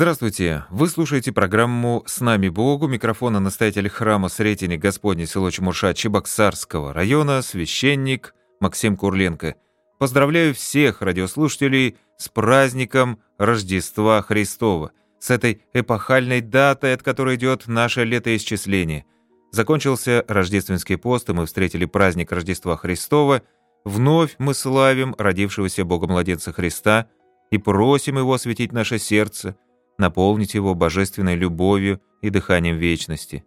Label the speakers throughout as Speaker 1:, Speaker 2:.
Speaker 1: Здравствуйте! Вы слушаете программу «С нами Богу» микрофона настоятель храма Сретения Господня село Чемурша Чебоксарского района, священник Максим Курленко. Поздравляю всех радиослушателей с праздником Рождества Христова, с этой эпохальной датой, от которой идет наше летоисчисление. Закончился рождественский пост, и мы встретили праздник Рождества Христова. Вновь мы славим родившегося Бога-младенца Христа и просим Его осветить наше сердце – наполнить его божественной любовью и дыханием вечности.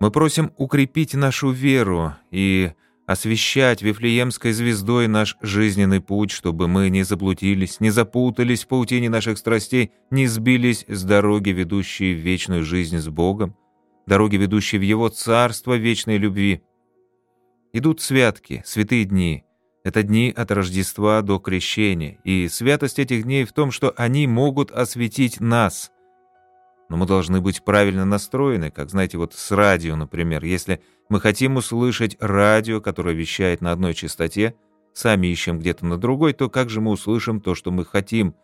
Speaker 1: Мы просим укрепить нашу веру и освещать Вифлеемской звездой наш жизненный путь, чтобы мы не заблудились, не запутались в паутине наших страстей, не сбились с дороги, ведущей в вечную жизнь с Богом, дороги, ведущей в Его Царство вечной любви. Идут святки, святые дни, это дни от Рождества до Крещения, и святость этих дней в том, что они могут осветить нас. Но мы должны быть правильно настроены, как, знаете, вот с радио, например. Если мы хотим услышать радио, которое вещает на одной частоте, сами ищем где-то на другой, то как же мы услышим то, что мы хотим,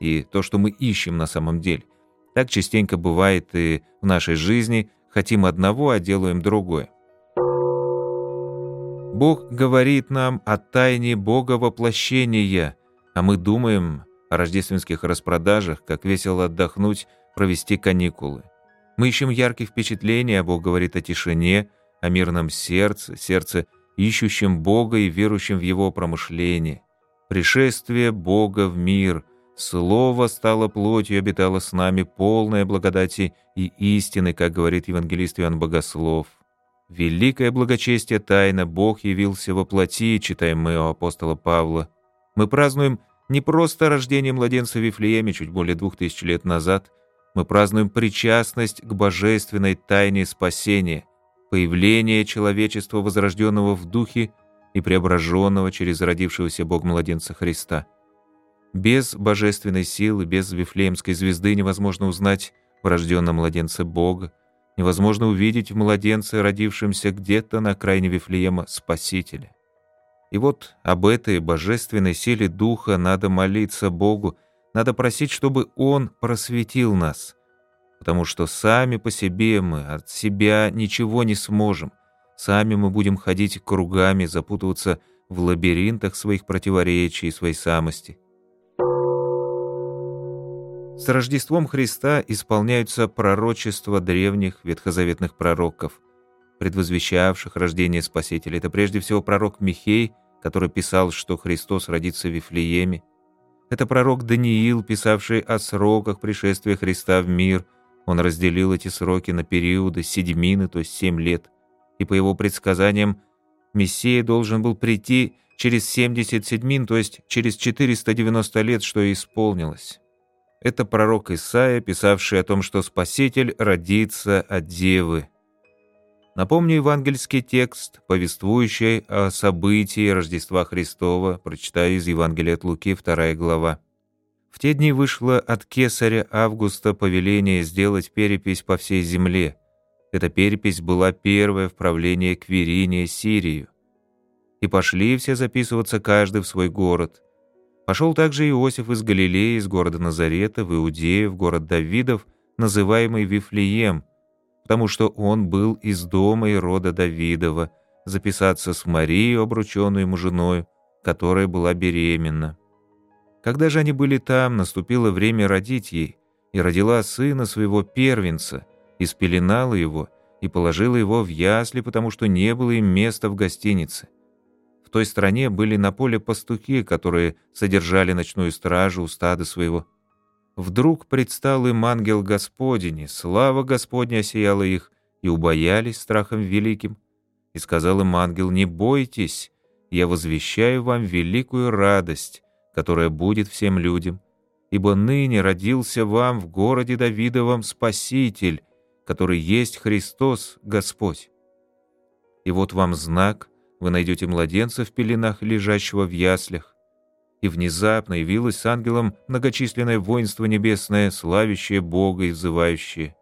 Speaker 1: и то, что мы ищем на самом деле? Так частенько бывает и в нашей жизни. Хотим одного, а делаем другое. Бог говорит нам о тайне Бога воплощения, а мы думаем о рождественских распродажах, как весело отдохнуть, провести каникулы. Мы ищем ярких впечатлений, а Бог говорит о тишине, о мирном сердце, сердце, ищущем Бога и верующем в Его промышление. Пришествие Бога в мир, Слово стало плотью и обитало с нами, полное благодати и истины, как говорит евангелист Иоанн Богослов. Великое благочестие тайна Бог явился во плоти, читаем мы у апостола Павла. Мы празднуем не просто рождение младенца в Вифлееме чуть более двух тысяч лет назад, мы празднуем причастность к божественной тайне спасения, появление человечества, возрожденного в духе и преображенного через родившегося Бог-младенца Христа. Без божественной силы, без Вифлеемской звезды невозможно узнать в рожденном младенце Бога, невозможно увидеть в младенце, родившемся где-то на окраине Вифлеема, Спасителя. И вот об этой божественной силе Духа надо молиться Богу, надо просить, чтобы Он просветил нас, потому что сами по себе мы от себя ничего не сможем, сами мы будем ходить кругами, запутываться в лабиринтах своих противоречий и своей самости. С Рождеством Христа исполняются пророчества древних ветхозаветных пророков, предвозвещавших рождение Спасителя. Это прежде всего пророк Михей, который писал, что Христос родится в Вифлееме. Это пророк Даниил, писавший о сроках пришествия Христа в мир. Он разделил эти сроки на периоды седьмины, то есть семь лет. И по его предсказаниям Мессия должен был прийти через 70 седьмин, то есть через 490 лет, что и исполнилось. Это пророк Исаия, писавший о том, что Спаситель родится от Девы. Напомню евангельский текст, повествующий о событии Рождества Христова, прочитаю из Евангелия от Луки, 2 глава. В те дни вышло от кесаря Августа повеление сделать перепись по всей земле. Эта перепись была первая в правлении Квириния Сирию. И пошли все записываться каждый в свой город – Пошел также Иосиф из Галилеи, из города Назарета, в Иудею, в город Давидов, называемый Вифлеем, потому что он был из дома и рода Давидова, записаться с Марией, обрученной ему женою, которая была беременна. Когда же они были там, наступило время родить ей, и родила сына своего первенца, и спеленала его, и положила его в ясли, потому что не было им места в гостинице. В той стране были на поле пастухи, которые содержали ночную стражу у стада своего. Вдруг предстал им ангел Господень, и слава Господня осияла их, и убоялись страхом великим. И сказал им ангел, «Не бойтесь, я возвещаю вам великую радость, которая будет всем людям, ибо ныне родился вам в городе Давидовом Спаситель, который есть Христос Господь. И вот вам знак — вы найдете младенца в пеленах, лежащего в яслях. И внезапно явилось с ангелом многочисленное воинство небесное, славящее Бога и взывающее.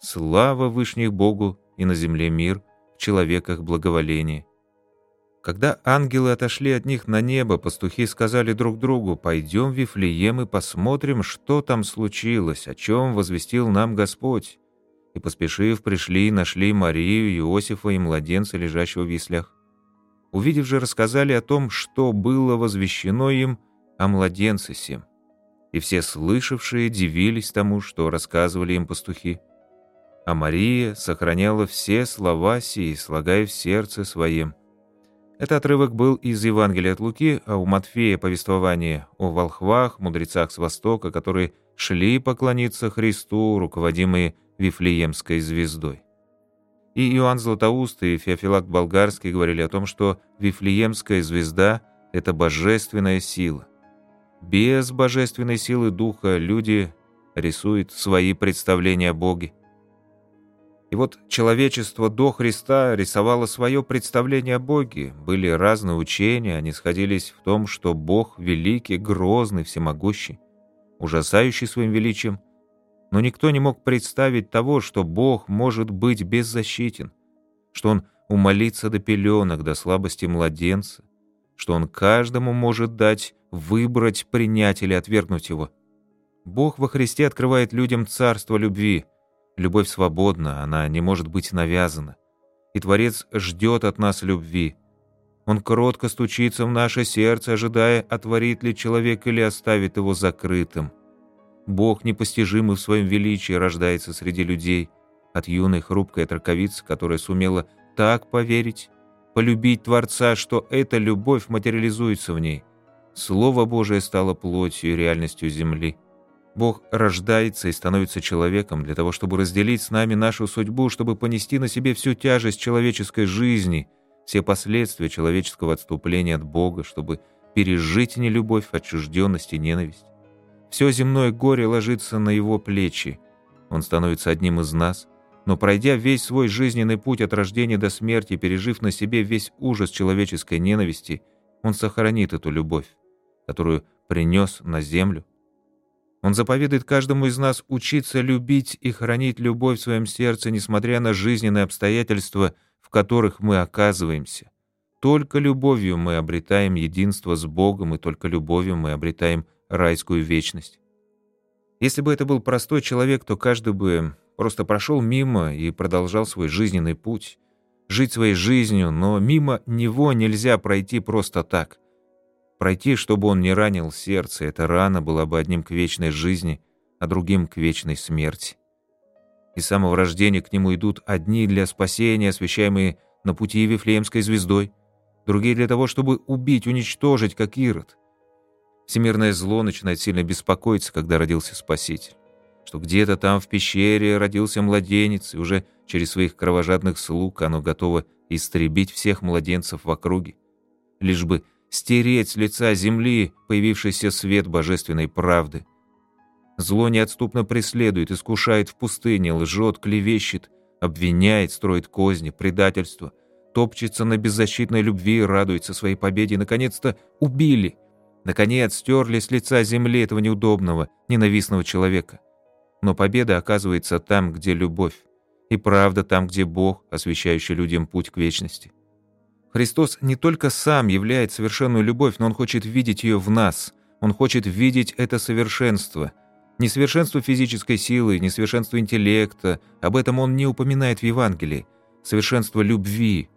Speaker 1: Слава Вышних Богу и на земле мир, в человеках благоволение. Когда ангелы отошли от них на небо, пастухи сказали друг другу, «Пойдем в Вифлеем и посмотрим, что там случилось, о чем возвестил нам Господь». И, поспешив, пришли и нашли Марию, Иосифа и младенца, лежащего в яслях. Увидев же, рассказали о том, что было возвещено им о младенце сем. И все слышавшие дивились тому, что рассказывали им пастухи. А Мария сохраняла все слова сии, слагая в сердце своем. Этот отрывок был из Евангелия от Луки, а у Матфея повествование о волхвах, мудрецах с Востока, которые шли поклониться Христу, руководимые Вифлеемской звездой. И Иоанн Златоуст и Феофилакт Болгарский говорили о том, что Вифлеемская звезда – это божественная сила. Без божественной силы Духа люди рисуют свои представления о Боге. И вот человечество до Христа рисовало свое представление о Боге. Были разные учения, они сходились в том, что Бог великий, грозный, всемогущий, ужасающий своим величием. Но никто не мог представить того, что Бог может быть беззащитен, что Он умолится до пеленок, до слабости младенца, что Он каждому может дать выбрать, принять или отвергнуть Его. Бог во Христе открывает людям царство любви – Любовь свободна, она не может быть навязана. И Творец ждет от нас любви. Он кротко стучится в наше сердце, ожидая, отворит ли человек или оставит его закрытым. Бог, непостижимый в своем величии, рождается среди людей, от юной хрупкой траковицы, которая сумела так поверить, полюбить Творца, что эта любовь материализуется в ней. Слово Божие стало плотью и реальностью земли. Бог рождается и становится человеком для того, чтобы разделить с нами нашу судьбу, чтобы понести на себе всю тяжесть человеческой жизни, все последствия человеческого отступления от Бога, чтобы пережить нелюбовь, отчужденность и ненависть. Все земное горе ложится на его плечи. Он становится одним из нас, но пройдя весь свой жизненный путь от рождения до смерти, пережив на себе весь ужас человеческой ненависти, он сохранит эту любовь, которую принес на землю, он заповедует каждому из нас учиться любить и хранить любовь в своем сердце, несмотря на жизненные обстоятельства, в которых мы оказываемся. Только любовью мы обретаем единство с Богом, и только любовью мы обретаем райскую вечность. Если бы это был простой человек, то каждый бы просто прошел мимо и продолжал свой жизненный путь, жить своей жизнью, но мимо него нельзя пройти просто так. Пройти, чтобы он не ранил сердце, эта рана была бы одним к вечной жизни, а другим к вечной смерти. И с самого рождения к нему идут одни для спасения, освящаемые на пути Вифлеемской звездой, другие для того, чтобы убить, уничтожить, как Ирод. Всемирное зло начинает сильно беспокоиться, когда родился Спаситель. Что где-то там в пещере родился младенец, и уже через своих кровожадных слуг оно готово истребить всех младенцев в округе, лишь бы стереть с лица земли появившийся свет божественной правды. Зло неотступно преследует, искушает в пустыне, лжет, клевещет, обвиняет, строит козни, предательство, топчется на беззащитной любви радуется своей победе. Наконец-то убили. Наконец стерли с лица земли этого неудобного, ненавистного человека. Но победа оказывается там, где любовь, и правда там, где Бог, освещающий людям путь к вечности. Христос не только сам являет совершенную любовь, но Он хочет видеть ее в нас. Он хочет видеть это совершенство. Несовершенство физической силы, несовершенство интеллекта, об этом Он не упоминает в Евангелии. Совершенство любви.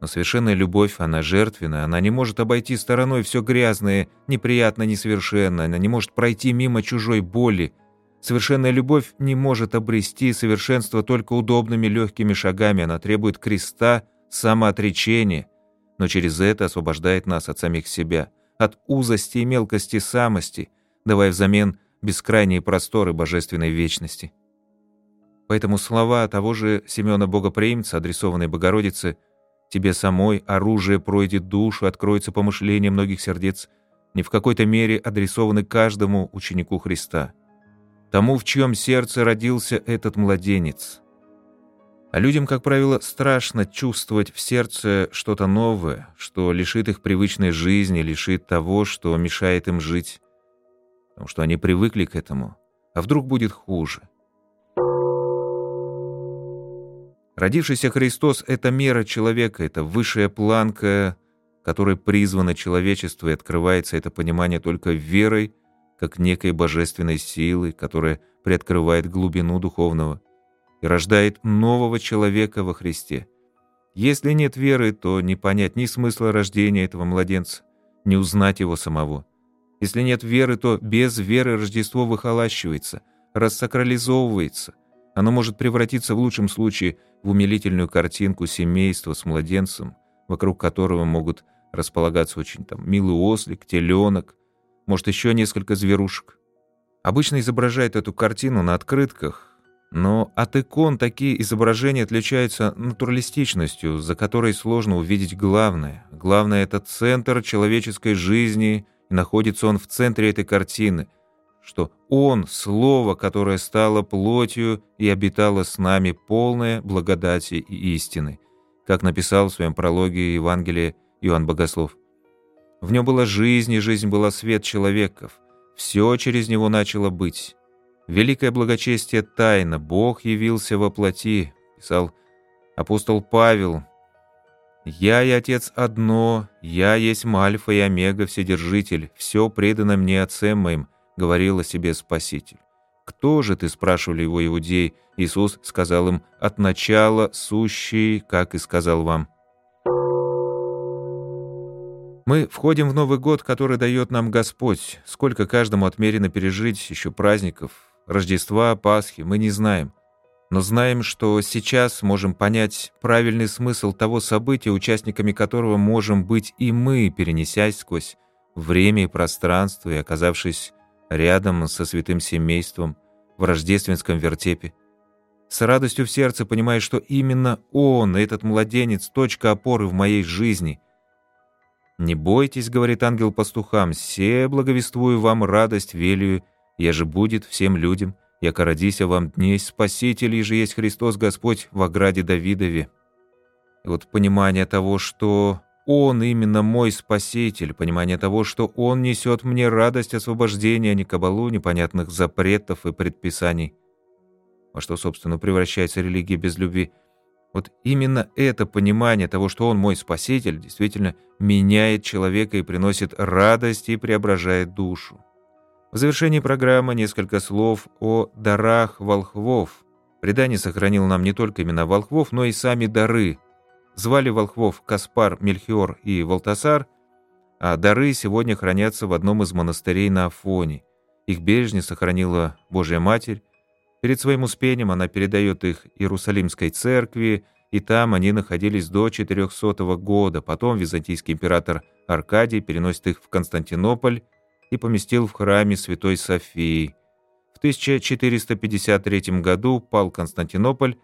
Speaker 1: Но совершенная любовь, она жертвенна, она не может обойти стороной все грязное, неприятно, несовершенно, она не может пройти мимо чужой боли. Совершенная любовь не может обрести совершенство только удобными легкими шагами, она требует креста, самоотречения, но через это освобождает нас от самих себя, от узости и мелкости самости, давая взамен бескрайние просторы божественной вечности. Поэтому слова того же Семена Богоприимца, адресованные Богородице, «Тебе самой оружие пройдет душу, откроется помышление многих сердец», не в какой-то мере адресованы каждому ученику Христа, тому, в чьем сердце родился этот младенец – а людям, как правило, страшно чувствовать в сердце что-то новое, что лишит их привычной жизни, лишит того, что мешает им жить. Потому что они привыкли к этому. А вдруг будет хуже? Родившийся Христос — это мера человека, это высшая планка которой призвано человечество, и открывается это понимание только верой, как некой божественной силы, которая приоткрывает глубину духовного и рождает нового человека во Христе. Если нет веры, то не понять ни смысла рождения этого младенца, не узнать его самого. Если нет веры, то без веры Рождество выхолащивается, рассакрализовывается. Оно может превратиться в лучшем случае в умилительную картинку семейства с младенцем, вокруг которого могут располагаться очень там милый ослик, теленок, может еще несколько зверушек. Обычно изображают эту картину на открытках, но от икон такие изображения отличаются натуралистичностью, за которой сложно увидеть главное. Главное — это центр человеческой жизни, и находится он в центре этой картины, что Он — Слово, которое стало плотью и обитало с нами полное благодати и истины, как написал в своем прологе Евангелие Иоанн Богослов. В нем была жизнь, и жизнь была свет человеков. Все через него начало быть. Великое благочестие тайна, Бог явился во плоти, писал апостол Павел. «Я и Отец одно, я есть Альфа и Омега, Вседержитель, все предано мне Отцем моим», — говорил о себе Спаситель. «Кто же ты?» — спрашивали его иудеи. Иисус сказал им, «От начала сущий, как и сказал вам». Мы входим в Новый год, который дает нам Господь. Сколько каждому отмерено пережить еще праздников, Рождества, Пасхи, мы не знаем. Но знаем, что сейчас можем понять правильный смысл того события, участниками которого можем быть и мы, перенесясь сквозь время и пространство и оказавшись рядом со святым семейством в рождественском вертепе. С радостью в сердце понимая, что именно он, этот младенец, точка опоры в моей жизни. «Не бойтесь», — говорит ангел пастухам, — «се благовествую вам радость велию я же будет всем людям, яко родися вам дней Спаситель, же есть Христос Господь в ограде Давидове». И вот понимание того, что Он именно мой Спаситель, понимание того, что Он несет мне радость освобождения, а не кабалу непонятных запретов и предписаний. Во что, собственно, превращается религия без любви. Вот именно это понимание того, что Он мой Спаситель, действительно меняет человека и приносит радость и преображает душу. В завершении программы несколько слов о дарах волхвов. Предание сохранило нам не только имена волхвов, но и сами дары. Звали волхвов Каспар, Мельхиор и Валтасар, а дары сегодня хранятся в одном из монастырей на Афоне. Их бережно сохранила Божья Матерь. Перед своим успением она передает их Иерусалимской церкви, и там они находились до 400 года. Потом византийский император Аркадий переносит их в Константинополь, и поместил в храме Святой Софии. В 1453 году пал Константинополь,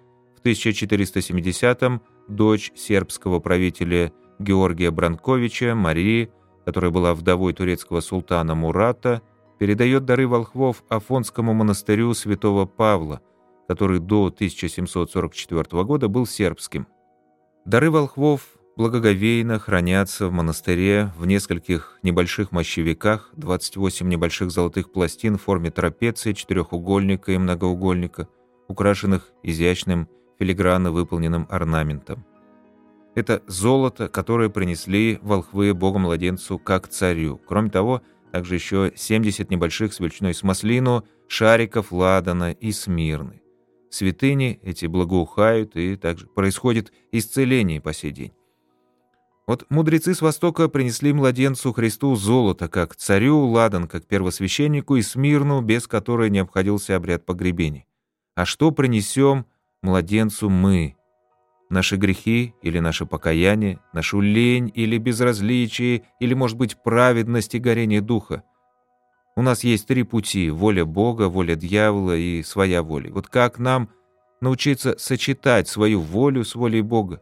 Speaker 1: в 1470 дочь сербского правителя Георгия Бранковича, Марии, которая была вдовой турецкого султана Мурата, передает дары волхвов Афонскому монастырю святого Павла, который до 1744 года был сербским. Дары волхвов благоговейно хранятся в монастыре в нескольких небольших мощевиках, 28 небольших золотых пластин в форме трапеции, четырехугольника и многоугольника, украшенных изящным филигранно выполненным орнаментом. Это золото, которое принесли волхвы Богу-младенцу как царю. Кроме того, также еще 70 небольших с величиной смослину, шариков ладана и смирны. Святыни эти благоухают, и также происходит исцеление по сей день. Вот мудрецы с Востока принесли младенцу Христу золото, как царю, ладан, как первосвященнику, и смирну, без которой не обходился обряд погребения. А что принесем младенцу мы? Наши грехи или наше покаяние, нашу лень или безразличие, или, может быть, праведность и горение духа? У нас есть три пути – воля Бога, воля дьявола и своя воля. Вот как нам научиться сочетать свою волю с волей Бога?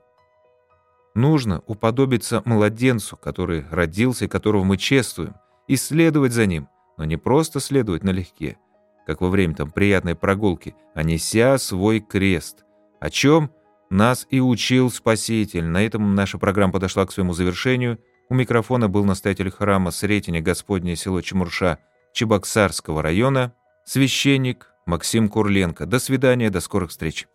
Speaker 1: Нужно уподобиться младенцу, который родился и которого мы чествуем, и следовать за ним, но не просто следовать налегке, как во время там приятной прогулки, а неся свой крест. О чем нас и учил Спаситель. На этом наша программа подошла к своему завершению. У микрофона был настоятель храма Сретения Господня село Чемурша Чебоксарского района, священник Максим Курленко. До свидания, до скорых встреч.